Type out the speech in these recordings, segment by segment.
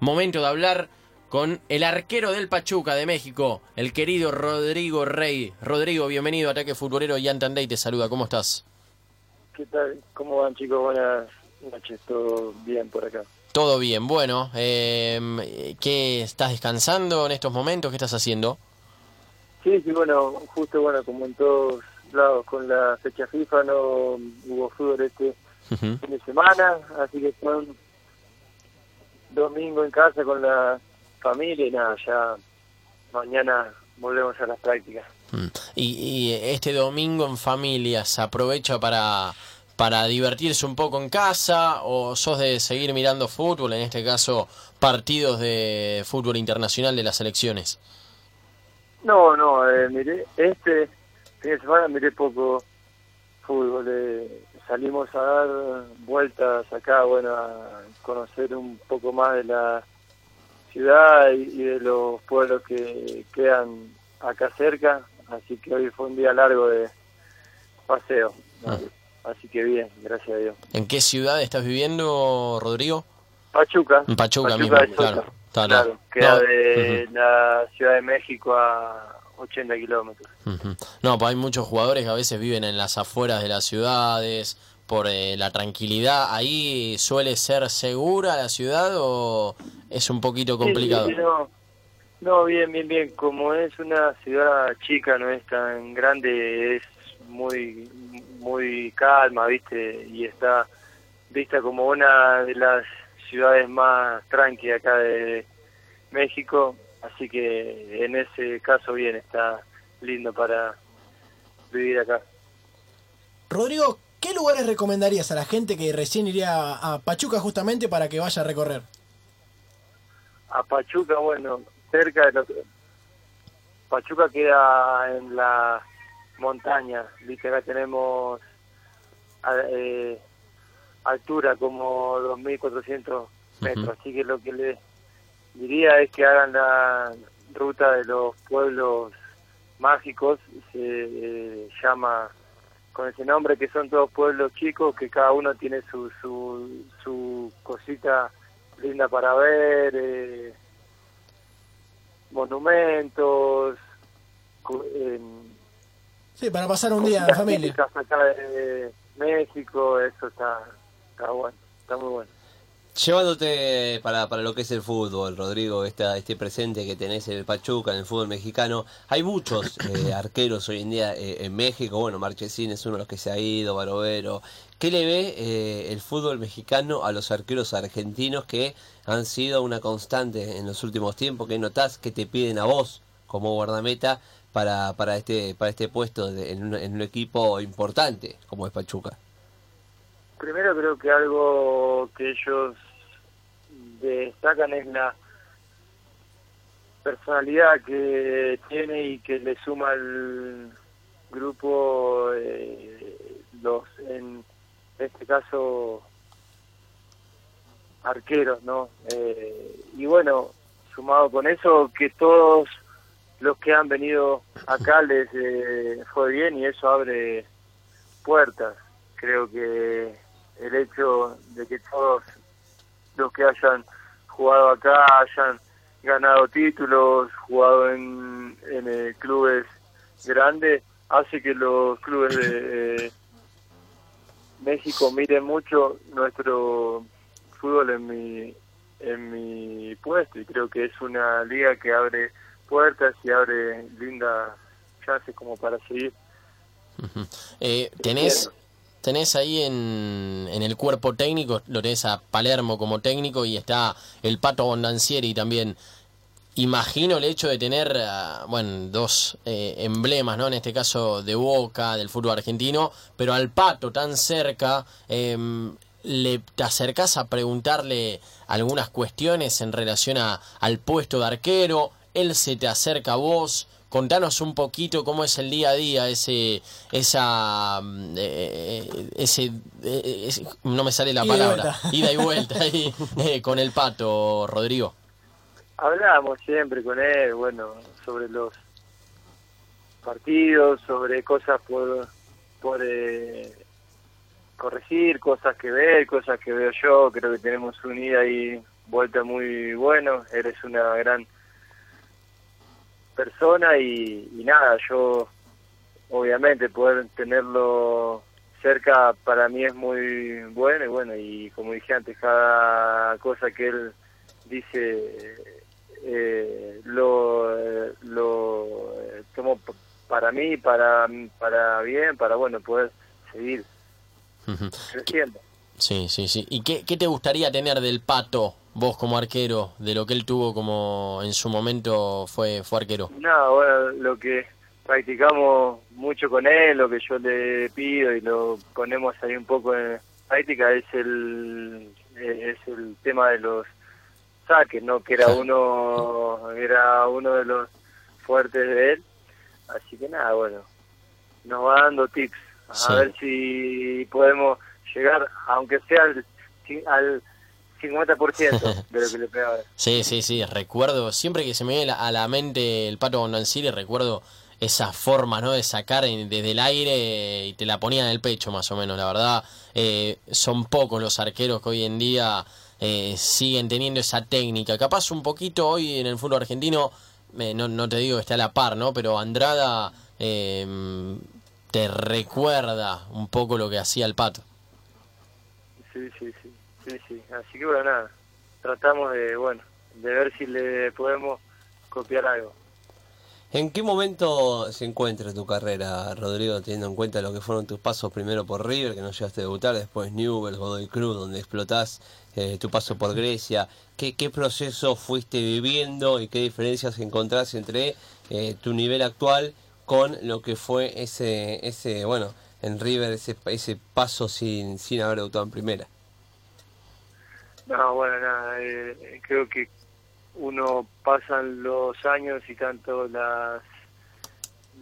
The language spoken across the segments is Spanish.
momento de hablar con el arquero del Pachuca de México, el querido Rodrigo Rey. Rodrigo, bienvenido a Ataque Futbolero. Jan Tandey te saluda, ¿cómo estás? ¿Qué tal? ¿Cómo van chicos? Buenas noches, todo bien por acá. Todo bien, bueno, eh, ¿qué estás descansando en estos momentos? ¿Qué estás haciendo? Sí, sí, bueno, justo bueno, como en todos lados con la fecha FIFA no hubo fútbol este fin de semana, así que son domingo en casa con la familia y nada, ya mañana volvemos a las prácticas. Mm. Y, este domingo en familia, ¿se aprovecha para, para divertirse un poco en casa o sos de seguir mirando fútbol, en este caso partidos de fútbol internacional de las selecciones? No, no, eh, miré, este fin de semana miré poco fútbol. Eh, salimos a dar vueltas acá, bueno, a conocer un poco más de la ciudad y, de los pueblos que quedan acá cerca, así que hoy fue un día largo de paseo. Ah. Así que bien, gracias a Dios. ¿En qué ciudad estás viviendo, Rodrigo? Pachuca. En Pachuca, mismo, claro. Claro, queda de la Ciudad de México a 80 kilómetros. No, pues hay muchos jugadores que a veces viven en las afueras de las ciudades por eh, la tranquilidad. ¿Ahí suele ser segura la ciudad o es un poquito complicado? no. no, bien, bien, bien. Como es una ciudad chica, no es tan grande, es muy, muy calma, ¿viste? Y está vista como una de las ciudades más tranquilas acá de México, así que en ese caso bien, está lindo para vivir acá. Rodrigo, ¿qué lugares recomendarías a la gente que recién iría a Pachuca justamente para que vaya a recorrer? A Pachuca, bueno, cerca de lo que... Pachuca queda en la montaña, viste acá tenemos eh, altura como 2.400 metros, así que lo que les diría es que hagan la ruta de los pueblos mágicos, se eh, llama con ese nombre, que son todos pueblos chicos, que cada uno tiene su, su, su cosita linda para ver, eh, monumentos, sí, para pasar un día en familia. Acá de México, eso está, está bueno, está muy bueno. Llevándote para, para lo que es el fútbol, Rodrigo, esta, este presente que tenés en el Pachuca, en el fútbol mexicano, hay muchos eh, arqueros hoy en día eh, en México, bueno, Marchesín es uno de los que se ha ido, Barovero. ¿Qué le ve eh, el fútbol mexicano a los arqueros argentinos que han sido una constante en los últimos tiempos? ¿Qué notás que te piden a vos como guardameta para, para, este, para este puesto en, un, en un equipo importante como es Pachuca? Primero creo que algo que ellos destacan es la personalidad que tiene y que le suma al grupo eh, los en este caso arqueros no eh, y bueno sumado con eso que todos los que han venido acá les eh, fue bien y eso abre puertas. Creo que el hecho de que todos los que hayan jugado acá hayan ganado títulos, jugado en, en eh, clubes grandes, hace que los clubes de México miren mucho nuestro fútbol en mi en mi puesto y creo que es una liga que abre puertas y abre lindas chances como para seguir. eh, ¿Tenés, tenés ahí en, en, el cuerpo técnico, lo tenés a Palermo como técnico y está el Pato Bondancieri también. Imagino el hecho de tener, ah, bueno, dos eh, emblemas, ¿no? En este caso de Boca, del fútbol argentino, pero al Pato tan cerca, em, le te acercás a preguntarle algunas cuestiones en relación a, al puesto de arquero, él se te acerca a vos, contanos un poquito cómo es el día a día, ese, esa, mm, eh, eh, ese, no me sale la palabra, ida y vuelta ahí, eh, con el pato, Rodrigo. Hablábamos siempre con él, bueno, sobre los partidos, sobre cosas por, por corregir, cosas que ver, cosas que veo yo, creo que tenemos unida ahí vuelta muy bueno, eres una gran persona y, y nada, yo obviamente poder tenerlo cerca para mí es muy bueno y bueno, y como dije antes, cada cosa que él dice eh, lo, lo tomo para mí, para, para bien, para bueno, poder seguir creciendo. Sí, sí, sí. ¿Y qué, qué te gustaría tener del pato, vos como arquero, de lo que él tuvo como en su momento fue, fue arquero? Nada, bueno, lo que practicamos mucho con él, lo que yo le pido y lo ponemos ahí un poco en práctica es el, es el tema de los saques, ¿no? Que era uno, era uno de los fuertes de él. Así que nada, bueno, nos va dando tips. A ver si podemos llegar, aunque sea al, al 50% de lo que le pegaba. Sí, sí, sí, recuerdo, siempre que se me viene a la mente el Pato Bondancieri, recuerdo esa forma ¿no? de sacar desde el aire y te la ponía en el pecho más o menos, la verdad. Eh, son pocos los arqueros que hoy en día eh, siguen teniendo esa técnica. Capaz un poquito hoy en el fútbol argentino, eh, no, no, te digo que esté a la par, ¿no? pero Andrada te recuerda un poco lo que hacía el Pato. Sí, sí, sí, sí, sí. Así que bueno, nada, tratamos de, bueno, de ver si le podemos copiar algo. ¿En qué momento se encuentra tu carrera, Rodrigo, teniendo en cuenta lo que fueron tus pasos primero por River, que no llegaste a debutar, después Newell's, Godoy Cruz, donde explotás, eh, tu paso por Grecia? ¿Qué, ¿Qué proceso fuiste viviendo y qué diferencias encontrás entre eh, tu nivel actual con lo que fue ese, ese bueno, en River, ese, ese paso sin, sin haber debutado en primera? No, bueno, nada, eh, creo que uno pasan los años y tanto las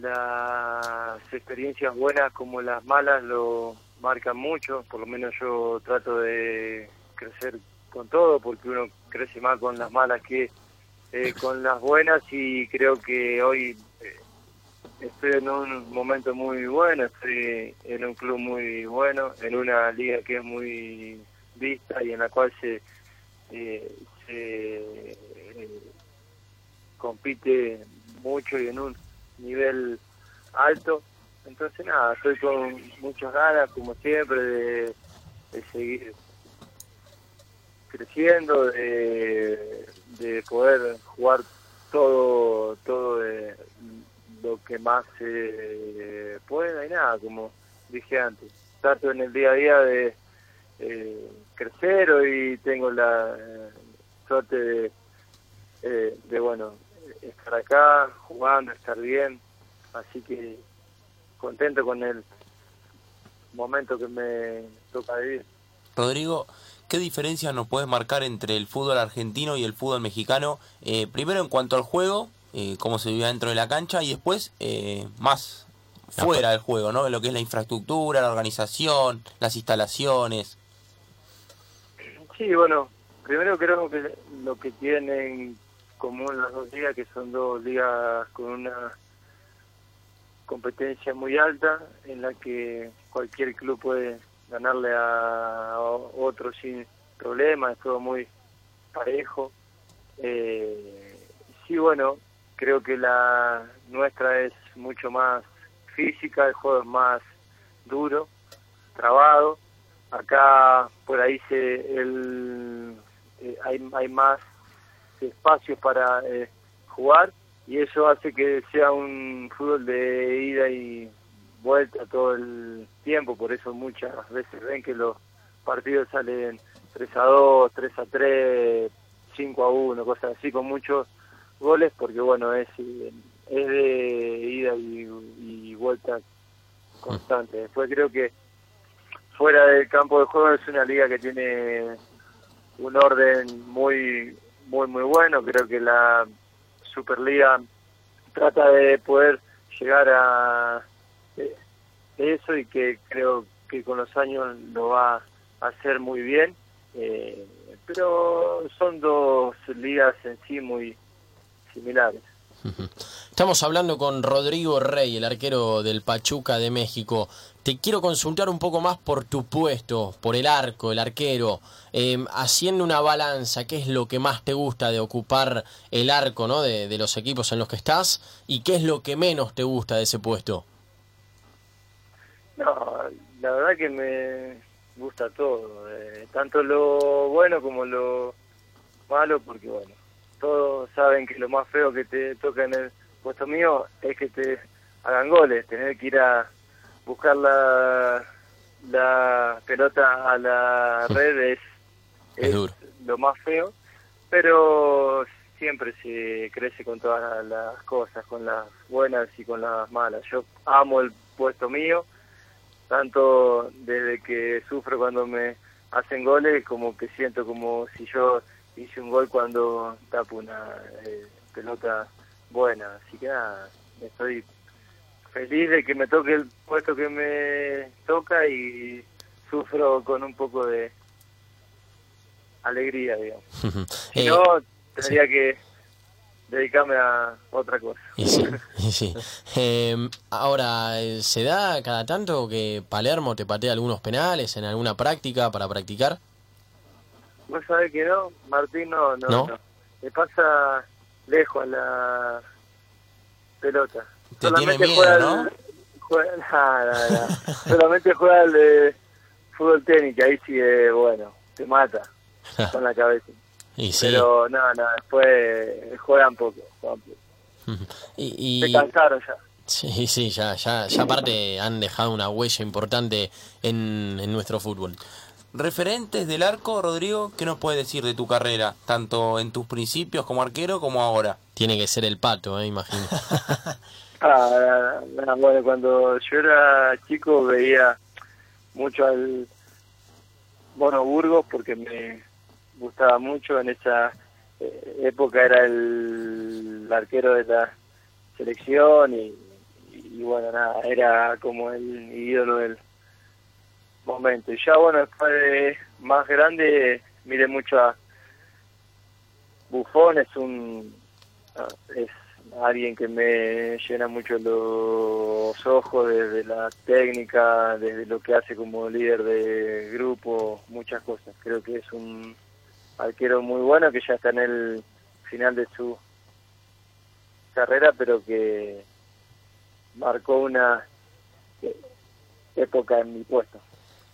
las experiencias buenas como las malas lo marcan mucho, por lo menos yo trato de crecer con todo porque uno crece más con las malas que eh, con las buenas y creo que hoy eh, estoy en un momento muy bueno, estoy en un club muy bueno, en una liga que es muy vista y en la cual se, eh, se compite mucho y en un nivel alto. Entonces nada, estoy con muchas ganas, como siempre, de, seguir creciendo, de, de, poder jugar todo, todo de lo que más se pueda y nada, como dije antes, trato en el día a día de eh, crecer, hoy tengo la suerte de, eh, de bueno, estar acá, jugando, estar bien, así que contento con el momento que me toca vivir. Rodrigo, ¿qué diferencia nos puedes marcar entre el fútbol argentino y el fútbol mexicano? Eh, primero en cuanto al juego, eh, cómo se vive dentro de la cancha y después eh, más fuera del juego, ¿no? Lo que es la infraestructura, la organización, las instalaciones. Sí, bueno, primero creo que lo que tienen como las dos ligas, que son dos ligas con una competencia muy alta, en la que cualquier club puede ganarle a otro sin problema, es todo muy parejo. Eh, sí, bueno, creo que la nuestra es mucho más física, el juego es más duro, trabado. Acá por ahí se el, eh, hay, hay más espacios para eh, jugar y eso hace que sea un fútbol de ida y vuelta todo el tiempo, por eso muchas veces ven que los partidos salen 3 a 2, 3 a 3, 5 a 1, cosas así, con muchos goles, porque bueno, es, es de ida y, y vuelta constante. Después creo que fuera del campo de juego es una liga que tiene un orden muy muy muy bueno creo que la Superliga trata de poder llegar a eh, eso y que creo que con los años lo va a hacer muy bien eh, pero son dos ligas en sí muy similares Estamos hablando con Rodrigo Rey, el arquero del Pachuca de México. te quiero consultar un poco más por tu puesto, por el arco, el arquero. Eh, haciendo una balanza, ¿qué es lo que más te gusta de ocupar el arco ¿no? de, de los equipos en los que estás? ¿Y qué es lo que menos te gusta de ese puesto? No, la verdad que me gusta todo, eh, tanto lo bueno como lo malo, porque bueno, todos saben que lo más feo que te toca en el puesto mío es que te hagan goles, tener que ir a buscar la, la pelota a la red es, Es duro. lo más feo, pero siempre se crece con todas las cosas, con las buenas y con las malas. Yo amo el puesto mío, tanto desde que sufro cuando me hacen goles como que siento como si yo hice un gol cuando tapo una eh, pelota buena. Así que nada, estoy feliz de que me toque el puesto que me toca y sufro con un poco de alegría, digamos. Si Eh, no, tendría que dedicarme a otra cosa. Y sí, y sí. Eh, ahora, eh, ¿se da cada tanto que Palermo te patea algunos penales en alguna práctica para practicar? Vos sabés que no, Martín no, no, ¿No? no. Le pasa lejos a la pelota. Te tiene miedo, juega ¿no? el- juega- no, no. Solamente juega el de fútbol tenis, que ahí sí, eh, bueno, te mata con la cabeza. Y sí. Pero no, no, después juegan poco, juegan poco. Y, Se y- cansaron ya. sí, sí, ya, ya, ya aparte han dejado una huella importante en, en nuestro fútbol. Referentes del arco, Rodrigo, ¿qué nos puedes decir de tu carrera? Tanto en tus principios como arquero como ahora. Tiene que ser el pato, eh, imagino. Ah, nada, bueno, cuando yo era chico veía mucho al Bono Burgos porque me gustaba mucho. En esa eh, época era el arquero de la selección y, y bueno, nada, era como el ídolo del momento. Y ya bueno, después de más grande, miré mucho a Buffon, es un ah, es alguien que me llena mucho los ojos desde la técnica, desde lo que hace como líder de grupo, muchas cosas. Creo que es un arquero muy bueno que ya está en el final de su carrera, pero que marcó una época en mi puesto.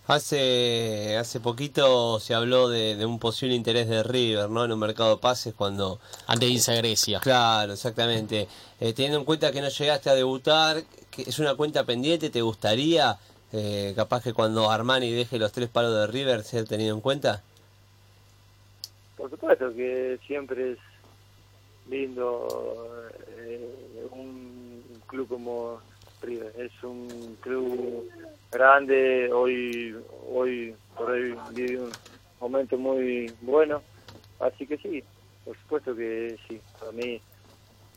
Hace, hace poquito se habló de, de un posible interés de River, ¿no? En un mercado de pases cuando... Antes de irse a Grecia. Claro, exactamente. Eh, teniendo en cuenta que no llegaste a debutar, que es una cuenta pendiente, ¿te gustaría eh, capaz que cuando Armani deje los tres palos de River ser tenido en cuenta? Por supuesto que siempre es lindo eh, un club como River. Es un club grande, hoy hoy por hoy vive un momento muy bueno, así que sí, por supuesto que sí. Para mí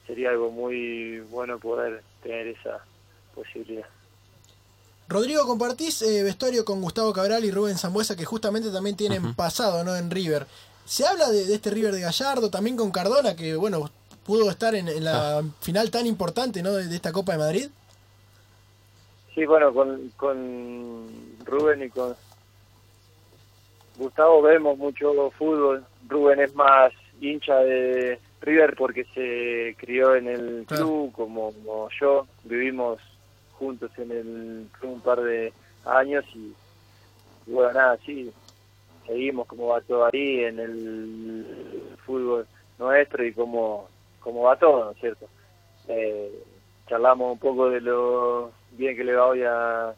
sería algo muy bueno poder tener esa posibilidad. Rodrigo, compartís eh, vestuario con Gustavo Cabral y Rubén Zambuesa, que justamente también tienen pasado ¿no? en River. Se habla de, de este River de Gallardo, también con Cardona, que bueno, pudo estar en, en la final tan importante ¿no? de, de esta Copa de Madrid. Sí, bueno, con, con Rubén y con Gustavo vemos mucho fútbol. Rubén es más hincha de River porque se crió en el club, como, como yo. Vivimos juntos en el club un par de años y, y bueno, nada, sí, seguimos cómo va todo ahí en el fútbol nuestro y cómo, cómo va todo, ¿no es cierto? Eh, charlamos un poco de lo bien que le va hoy a,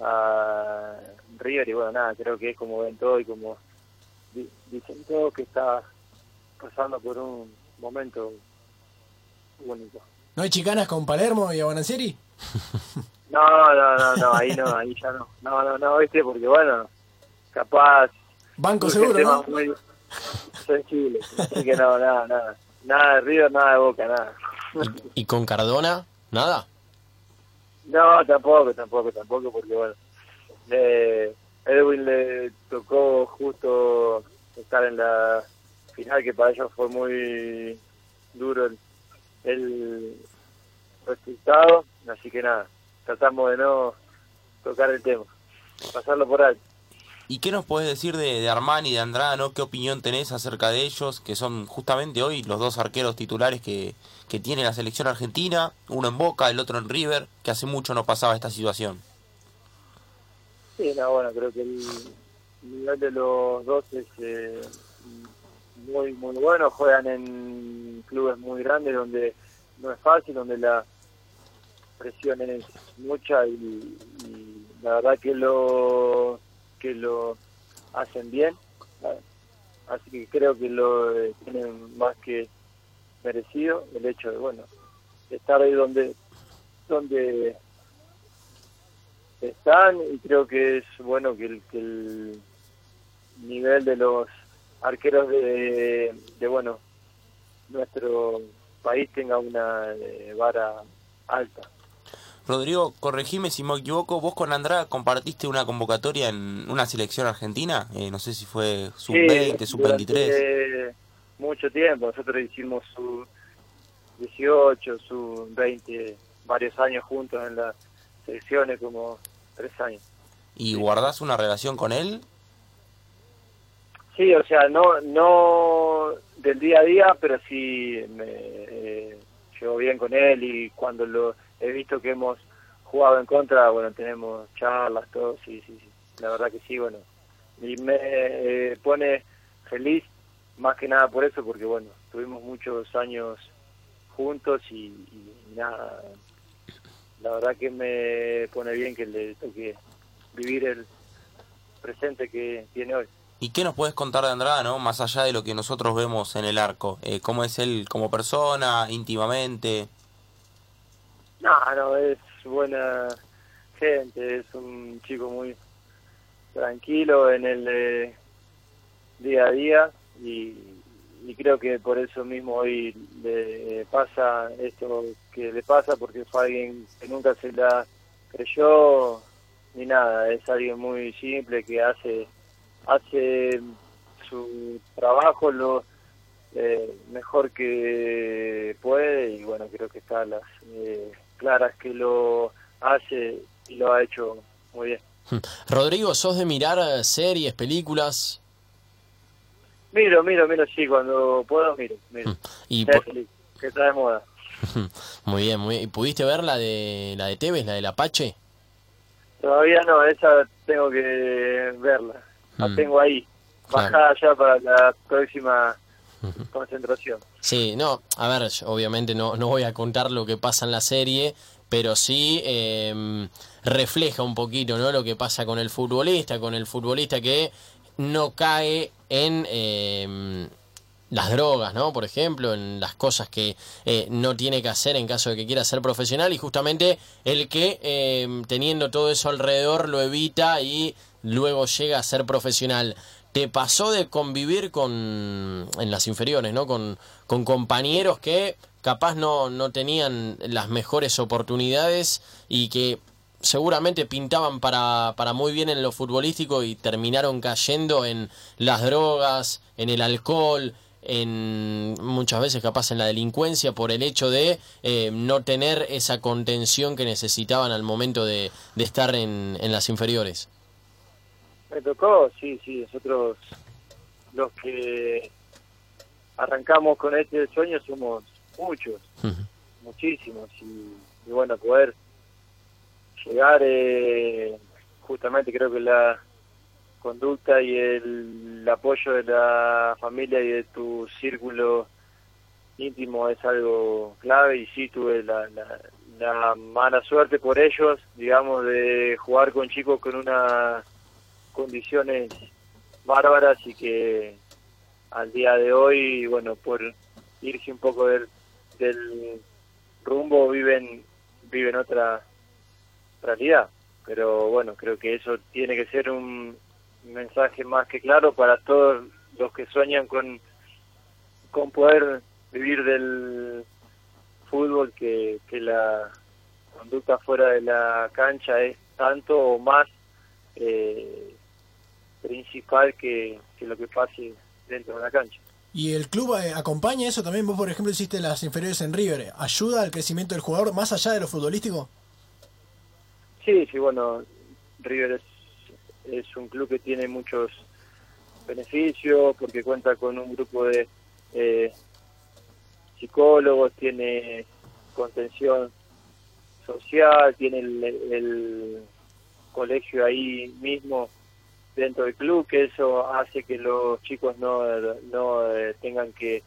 a River y bueno, nada, creo que es como ven todo y como di- dicen todos que está pasando por un momento único. ¿No hay chicanas con Palermo y Abanancieri? No, no, no, no, ahí no, ahí ya no. No, no, no, viste, porque bueno, capaz Banco seguro, ¿no? muy sensibles. Así que no, nada, nada. Nada de River, nada de Boca, nada. ¿Y, y con Cardona? ¿Nada? No, tampoco, tampoco, tampoco, porque bueno, eh, Edwin le tocó justo estar en la final, que para ellos fue muy duro el, el resultado, así que nada, tratamos de no tocar el tema, pasarlo por alto. ¿Y qué nos puedes decir de, de Armani y de Andrada? ¿no? ¿Qué opinión tenés acerca de ellos, que son justamente hoy los dos arqueros titulares que, que tiene la selección argentina? Uno en Boca, el otro en River, que hace mucho no pasaba esta situación. Sí, no, bueno, creo que el nivel de los dos es eh, muy, muy bueno. Juegan en clubes muy grandes donde no es fácil, donde la presión es mucha y, y la verdad que lo que lo hacen bien. Así que creo que lo eh, tienen más que merecido el hecho de, bueno, estar ahí donde donde están y creo que es bueno que el, que el nivel de los arqueros de, de bueno nuestro país tenga una eh, vara alta. Rodrigo, corregime si me equivoco, vos con Andrada compartiste una convocatoria en una selección argentina, eh, no sé si fue sub-20, Sí, sub-23. durante Mucho tiempo, nosotros hicimos su 18, su 20, varios años juntos en las selecciones, como tres años. ¿Y guardás una relación con él? Sí, o sea, no no del día a día, pero sí me eh, llevo bien con él y cuando lo he visto que hemos jugado en contra, bueno, tenemos charlas, todo, sí, sí, sí. La verdad que sí, bueno. Y me eh, pone feliz más que nada por eso, porque bueno, tuvimos muchos años juntos y, nada, la verdad que me pone bien que le toque vivir el presente que tiene hoy. ¿Y qué nos puedes contar de Andrada, no? Más allá de lo que nosotros vemos en el arco. Eh, ¿Cómo es él como persona, íntimamente? No, no, es buena gente, es un chico muy tranquilo en el eh, día a día y, y creo que por eso mismo hoy le pasa esto que le pasa porque fue alguien que nunca se la creyó ni nada, es alguien muy simple que hace hace su trabajo lo eh, mejor que puede y bueno creo que está las eh, claras que lo hace y lo ha hecho muy bien Rodrigo, ¿sos de mirar eh, series, películas? miro miro miro sí cuando puedo miro miro Y Netflix, que está de moda Muy bien, muy bien. ¿Y pudiste ver la de la de Tevez, la del Apache? todavía no esa tengo que verla la Mm. tengo ahí Claro. bajada ya para la próxima concentración Sí, no, a ver, obviamente no, no voy a contar lo que pasa en la serie, pero sí eh, refleja un poquito ¿no? lo que pasa con el futbolista, con el futbolista que no cae en eh, las drogas, ¿no? Por ejemplo, en las cosas que eh, no tiene que hacer en caso de que quiera ser profesional y justamente el que eh, teniendo todo eso alrededor lo evita y luego llega a ser profesional. ¿Te pasó de convivir con en las inferiores, ¿no? Con, con compañeros que capaz no, no tenían las mejores oportunidades y que seguramente pintaban para, para muy bien en lo futbolístico y terminaron cayendo en las drogas, en el alcohol, en muchas veces capaz en la delincuencia por el hecho de eh, no tener esa contención que necesitaban al momento de, de estar en, en las inferiores. Me tocó, sí, sí, nosotros los que arrancamos con este sueño somos muchos, muchísimos, y, y bueno, poder llegar, eh, justamente creo que la conducta y el, apoyo de la familia y de tu círculo íntimo es algo clave y sí tuve la, la, la mala suerte por ellos, digamos, de jugar con chicos con unas condiciones bárbaras y que al día de hoy, bueno, por irse un poco del, del rumbo viven viven otra realidad. Pero bueno, creo que eso tiene que ser un mensaje más que claro para todos los que sueñan con, con poder vivir del fútbol, que, que la conducta fuera de la cancha es tanto o más eh, principal que, que lo que pase dentro de la cancha. ¿Y el club eh, acompaña eso también? Vos, por ejemplo, hiciste las inferiores en River. ¿Ayuda al crecimiento del jugador más allá de lo futbolístico? Sí, sí, bueno, River es, es un club que tiene muchos beneficios porque cuenta con un grupo de eh, psicólogos, tiene contención social, tiene el, el colegio ahí mismo dentro del club, que eso hace que los chicos no, no eh, tengan que,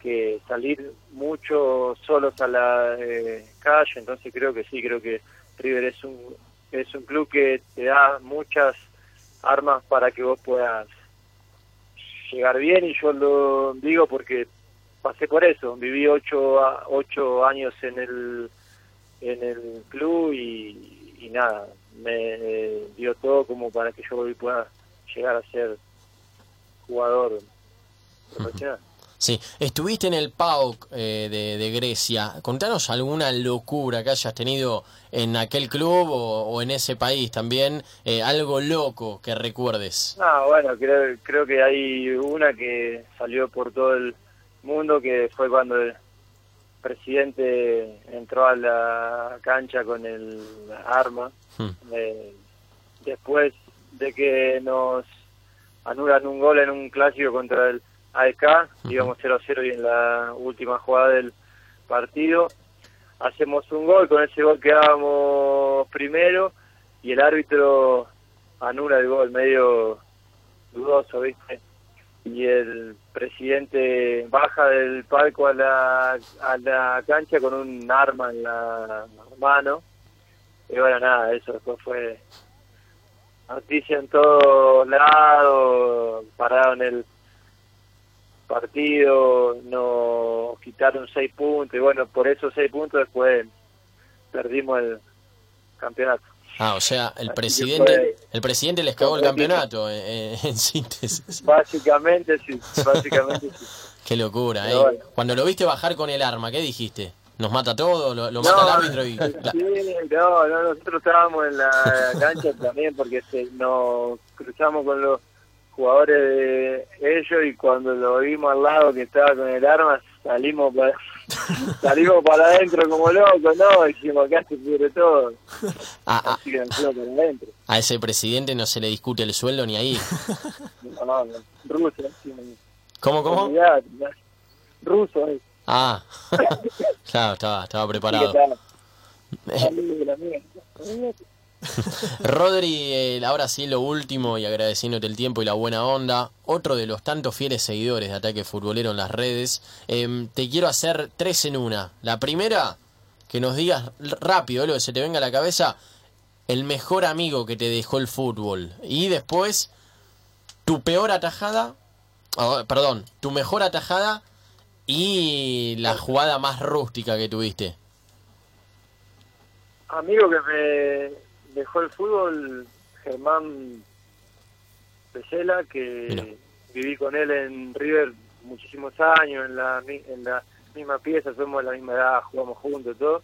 que salir mucho solos a la eh, calle, entonces creo que sí, creo que River es un, es un club que te da muchas armas para que vos puedas llegar bien. Y yo lo digo porque pasé por eso, viví ocho, ocho años en el, en el club y nada, me eh, dio todo como para que yo hoy pueda llegar a ser jugador profesional. Sí, estuviste en el PAOK eh, de, de Grecia. Contanos alguna locura que hayas tenido en aquel club o, o en ese país también, eh, algo loco que recuerdes. Ah, bueno, creo, creo que hay una que salió por todo el mundo, que fue cuando el presidente entró a la cancha con el arma. Hmm. Eh, después de que nos anulan un gol en un clásico contra el AEK, íbamos 0-0 y en la última jugada del partido hacemos un gol, con ese gol quedábamos primero y el árbitro anula el gol medio dudoso, ¿viste? Y el presidente baja del palco a la, a la cancha con un arma en la mano. Y bueno, nada, eso después fue noticia en todos lados, pararon el partido, nos quitaron seis puntos y bueno, por esos seis puntos después perdimos el campeonato. Ah, o sea, el Así presidente, fue- el presidente les cagó el campeonato, eh, eh, en síntesis. Básicamente sí, básicamente sí. Qué locura, ¿eh? bueno. Cuando lo viste bajar con el arma, ¿qué dijiste? ¿Nos mata todo? ¿Lo, lo mata el árbitro? y sí, no, no, nosotros estábamos en la cancha también porque se, nos cruzamos con los jugadores de ellos y cuando lo vimos al lado que estaba con el arma salimos para salimos para adentro como locos, no, dijimos acá se pudre todo, a, a- así que nos fuimos para adentro. a ese presidente no se le discute el sueldo ni ahí. No, no, no, ruso, sí, ¿Cómo, cómo? ruso, eh. Ah, claro, estaba, estaba Sí, que preparado. está- está Rodri, eh, ahora sí lo último y agradeciéndote el tiempo y la buena onda. Otro de los tantos fieles seguidores de Ataque Futbolero en las redes. Em, te quiero hacer tres en una. La primera, que nos digas rápido lo que se te venga a la cabeza, el mejor amigo que te dejó el fútbol. Y después, tu peor atajada, oh, perdón, tu mejor atajada y la jugada más rústica que tuviste. amigo que me dejó el fútbol, Germán Pesela, que Mira. viví con él en River muchísimos años, en la, en la misma pieza, somos de la misma edad, jugamos juntos y todo.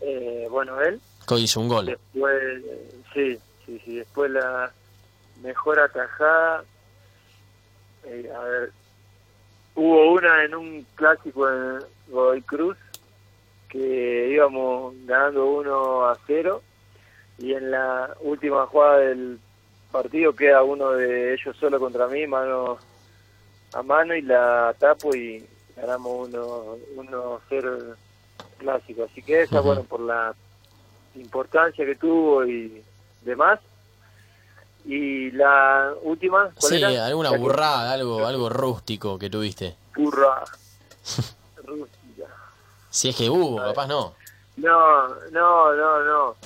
Eh, bueno, él. Que hizo un gol. Después, eh, sí, sí, sí, después la mejor atajada, eh, a ver, hubo una en un clásico en Godoy Cruz, que íbamos ganando 1 a 0, y en la última jugada del partido queda uno de ellos solo contra mí, mano a mano, y la tapo y ganamos 1 1 0 el clásico. Así que esa, bueno, por la importancia que tuvo y demás. Y la última, ¿cuál Sí, era? alguna La que- burrada, algo, algo rústico que tuviste. Burra. Rústica. Si es que hubo, capaz no. No, no, no, no.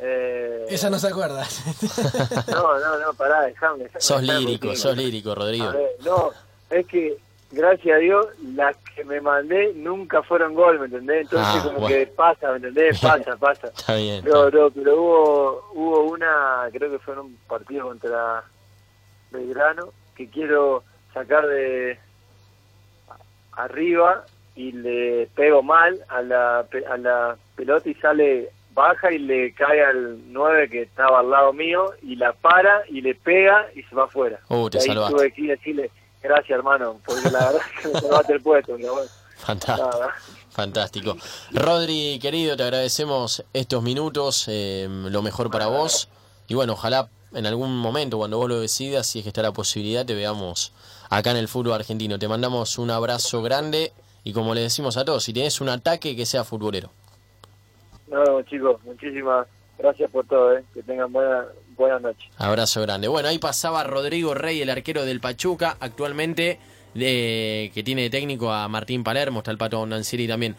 Eh, Esa no se acuerda. No, no, no, pará, dejame. dejame, Sos lírico, sos lírico, A Rodrigo. ver, no, es que, gracias a Dios, las que me mandé nunca fueron gol, ¿me entendés? Entonces, Ah, como bueno. que pasa, ¿me entendés? Pasa, pasa. Está bien. No, no, pero hubo, hubo una, creo que fue en un partido contra Belgrano, que quiero sacar de arriba y le pego mal a la, a la pelota y sale baja y le cae al 9 que estaba al lado mío y la para y le pega y se va afuera. Uh, te Y ahí salvaste. tuve que ir a decirle gracias hermano, porque la verdad es que me salvaste el puesto. Bueno, Fantástico. nada. Fantástico. Rodri, querido, te agradecemos estos minutos. eh, lo mejor para vos. y bueno, ojalá en algún momento cuando vos lo decidas, si es que está la posibilidad, te veamos acá en el fútbol argentino. Te mandamos un abrazo grande y como le decimos a todos, si tenés un ataque que sea futbolero. No, chicos, muchísimas gracias por todo, ¿eh? que tengan buena, buena noche. Abrazo grande. Bueno, ahí pasaba Rodrigo Rey, el arquero del Pachuca, actualmente que tiene de técnico a Martín Palermo, está el Pato Nancieri también.